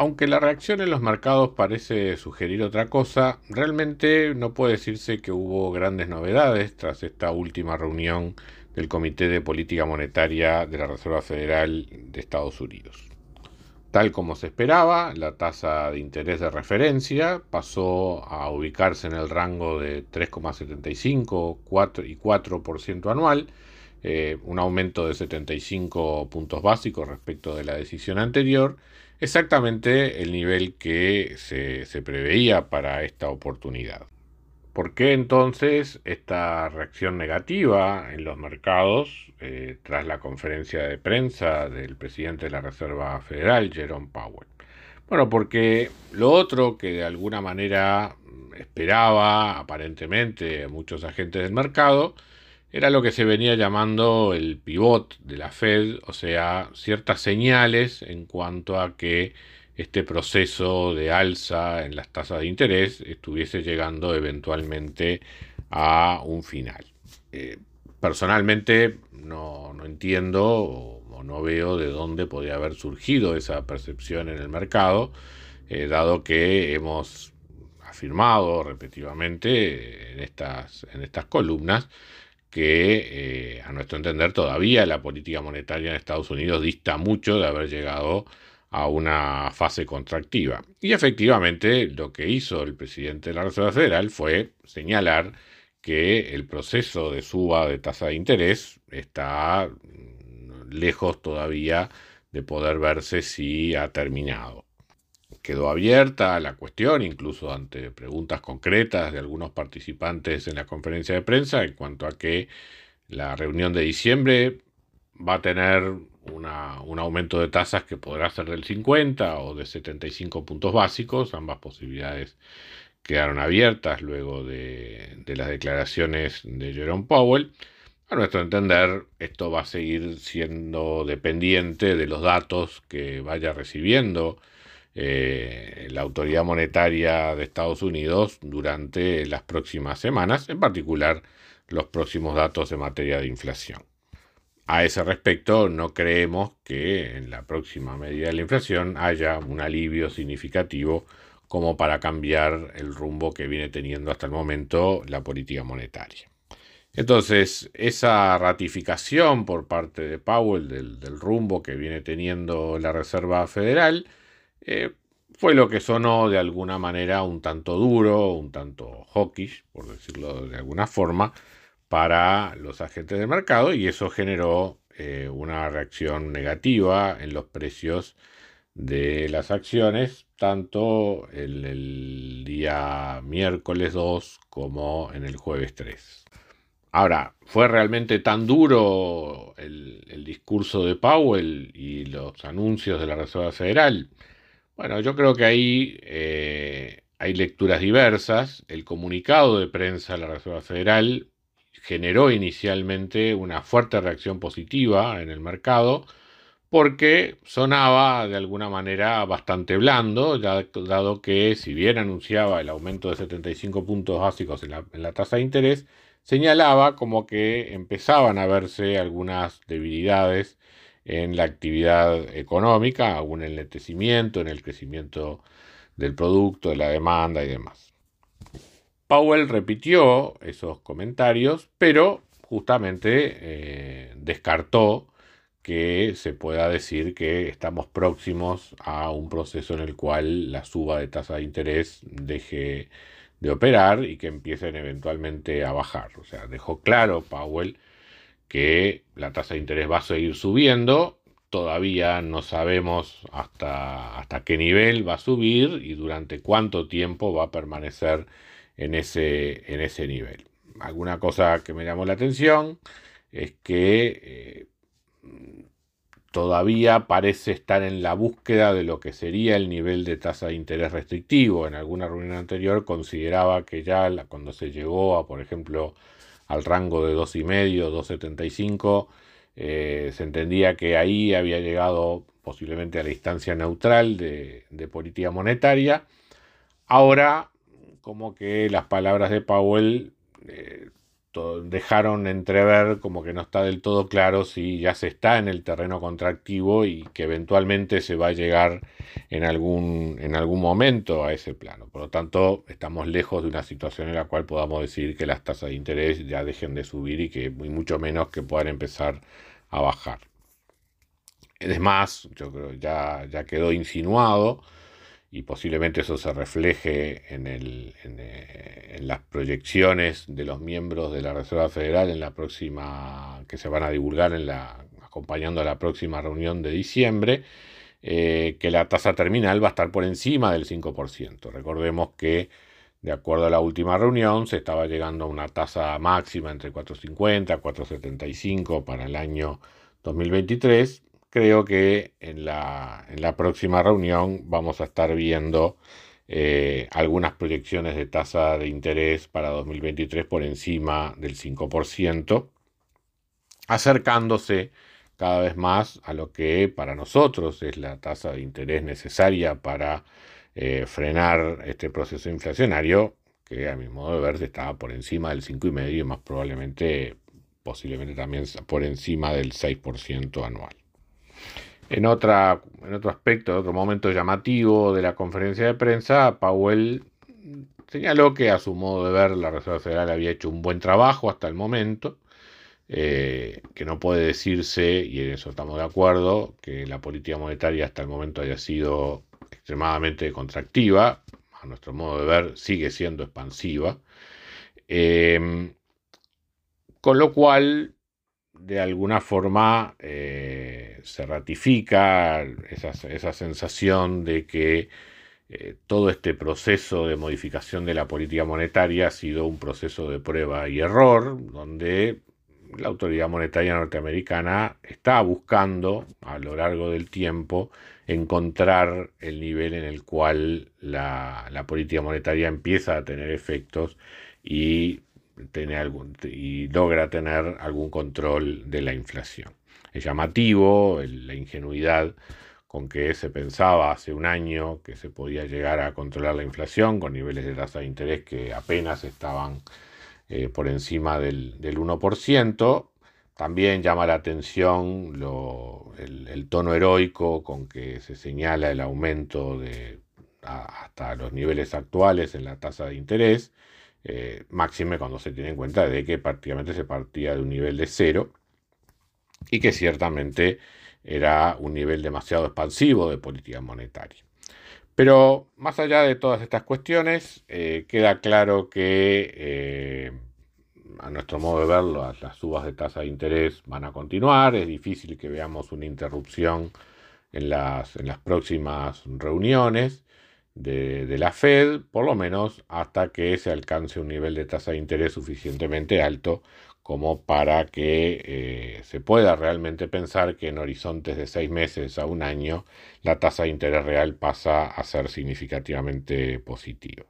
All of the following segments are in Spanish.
Aunque la reacción en los mercados parece sugerir otra cosa, realmente no puede decirse que hubo grandes novedades tras esta última reunión del Comité de Política Monetaria de la Reserva Federal de Estados Unidos. Tal como se esperaba, la tasa de interés de referencia pasó a ubicarse en el rango de 3,75 y 4% anual, eh, un aumento de 75 puntos básicos respecto de la decisión anterior, exactamente el nivel que se, preveía para esta oportunidad. ¿Por qué entonces esta reacción negativa en los mercados eh, tras la conferencia de prensa del presidente de la Reserva Federal, Jerome Powell? Bueno, porque lo otro que de alguna manera esperaba aparentemente muchos agentes del mercado era lo que se venía llamando el pivot de la Fed, o sea, ciertas señales en cuanto a que este proceso de alza en las tasas de interés estuviese llegando eventualmente a un final. Eh, personalmente no, entiendo o, no veo de dónde podría haber surgido esa percepción en el mercado, eh, dado que hemos afirmado repetidamente en estas, en estas columnas que eh, a nuestro entender todavía la política monetaria en Estados Unidos dista mucho de haber llegado a una fase contractiva. Y efectivamente lo que hizo el presidente de la Reserva Federal fue señalar que el proceso de suba de tasa de interés está mm, lejos todavía de poder verse si ha terminado. Quedó abierta la cuestión, incluso ante preguntas concretas de algunos participantes en la conferencia de prensa, en cuanto a que la reunión de diciembre va a tener un aumento de tasas que podrá ser del 50 o de 75 puntos básicos. Ambas posibilidades quedaron abiertas luego de, de las declaraciones de Jerome Powell. A nuestro entender, esto va a seguir siendo dependiente de los datos que vaya recibiendo eh, la autoridad monetaria de Estados Unidos durante las próximas semanas, en particular los próximos datos en materia de inflación. A ese respecto, no creemos que en la próxima medida de la inflación haya un alivio significativo como para cambiar el rumbo que viene teniendo hasta el momento la política monetaria. Entonces, esa ratificación por parte de Powell del, rumbo que viene teniendo la Reserva Federal eh, fue lo que sonó de alguna manera un tanto duro, un tanto hawkish, por decirlo de alguna forma, para los agentes del mercado y eso generó eh, una reacción negativa en los precios de las acciones, tanto el día miércoles 2 como en el jueves 3. Ahora, ¿fue realmente tan duro el, discurso de Powell y los anuncios de la Reserva Federal? Bueno, yo creo que ahí eh, hay lecturas diversas. El comunicado de prensa de la Reserva Federal generó inicialmente una fuerte reacción positiva en el mercado porque sonaba de alguna manera bastante blando, dado que si bien anunciaba el aumento de 75 puntos básicos en la, en la tasa de interés, señalaba como que empezaban a verse algunas debilidades en la actividad económica, algún enletecimiento en el crecimiento del producto, de la demanda y demás. Powell repitió esos comentarios, pero justamente eh, descartó que se pueda decir que estamos próximos a un proceso en el cual la suba de tasa de interés deje de operar y que empiecen eventualmente a bajar. O sea, dejó claro Powell que la tasa de interés va a seguir subiendo. Todavía no sabemos hasta, hasta qué nivel va a subir y durante cuánto tiempo va a permanecer en ese, en ese nivel. Alguna cosa que me llamó la atención es que eh, todavía parece estar en la búsqueda de lo que sería el nivel de tasa de interés restrictivo. En alguna reunión anterior consideraba que ya cuando se llegó a, por ejemplo, al rango de 2,5, 2,75, eh, se entendía que ahí había llegado posiblemente a la instancia neutral de, política monetaria. Ahora, como que las palabras de Powell eh, dejaron entrever como que no está del todo claro si ya se está en el terreno contractivo y que eventualmente se va a llegar en algún, en algún momento a ese plano. Por lo tanto, estamos lejos de una situación en la cual podamos decir que las tasas de interés ya dejen de subir y que mucho menos que puedan empezar a bajar. Es más, yo creo ya, ya quedó insinuado y posiblemente eso se refleje en, el, eh, las proyecciones de los miembros de la Reserva Federal en la próxima, que se van a divulgar en la, acompañando a la próxima reunión de diciembre, eh, que la tasa terminal va a estar por encima del 5%. Recordemos que de acuerdo a la última reunión se estaba llegando a una tasa máxima entre 4,50 y 4,75 para el año 2023 creo que en la, en la próxima reunión vamos a estar viendo eh, algunas proyecciones de tasa de interés para 2023 por encima del 5%, acercándose cada vez más a lo que para nosotros es la tasa de interés necesaria para eh, frenar este proceso inflacionario, que a mi modo de ver estaba por encima del 5,5% y más probablemente, posiblemente también por encima del 6% anual. En, otra, en otro aspecto, en otro momento llamativo de la conferencia de prensa, Powell señaló que a su modo de ver la Reserva Federal había hecho un buen trabajo hasta el momento, eh, que no puede decirse, y en eso estamos de acuerdo, que la política monetaria hasta el momento haya sido extremadamente contractiva, a nuestro modo de ver sigue siendo expansiva, eh, con lo cual de alguna forma eh, se ratifica esa, sensación de que eh, todo este proceso de modificación de la política monetaria ha sido un proceso de prueba y error, donde la autoridad monetaria norteamericana está buscando a lo largo del tiempo encontrar el nivel en el cual la, la política monetaria empieza a tener efectos y algún, y logra tener algún control de la inflación. Es llamativo la ingenuidad con que se pensaba hace un año que se podía llegar a controlar la inflación con niveles de tasa de interés que apenas estaban eh, por encima del, 1%. También llama la atención el, tono heroico con que se señala el aumento de, hasta los niveles actuales en la tasa de interés eh, máxime cuando se tiene en cuenta de que prácticamente se partía de un nivel de cero y que ciertamente era un nivel demasiado expansivo de política monetaria. Pero más allá de todas estas cuestiones, eh, queda claro que, eh, a nuestro modo de verlo, las subas de tasa de interés van a continuar. Es difícil que veamos una interrupción en las, en las próximas reuniones de, la Fed, por lo menos hasta que se alcance un nivel de tasa de interés suficientemente alto como para que eh, se pueda realmente pensar que en horizontes de seis meses a un año la tasa de interés real pasa a ser significativamente positiva.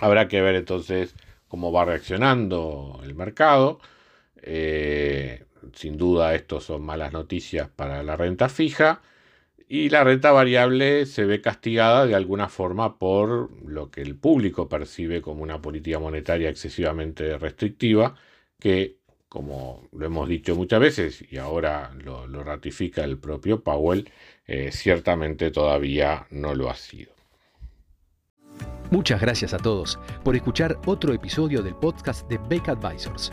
Habrá que ver entonces cómo va reaccionando el mercado. Eh, sin duda, esto son malas noticias para la renta fija y la renta variable se ve castigada de alguna forma por lo que el público percibe como una política monetaria excesivamente restrictiva, que, como lo hemos dicho muchas veces y ahora lo, ratifica el propio Powell, eh, ciertamente todavía no lo ha sido. Muchas gracias a todos por escuchar otro episodio del podcast de Beck Advisors.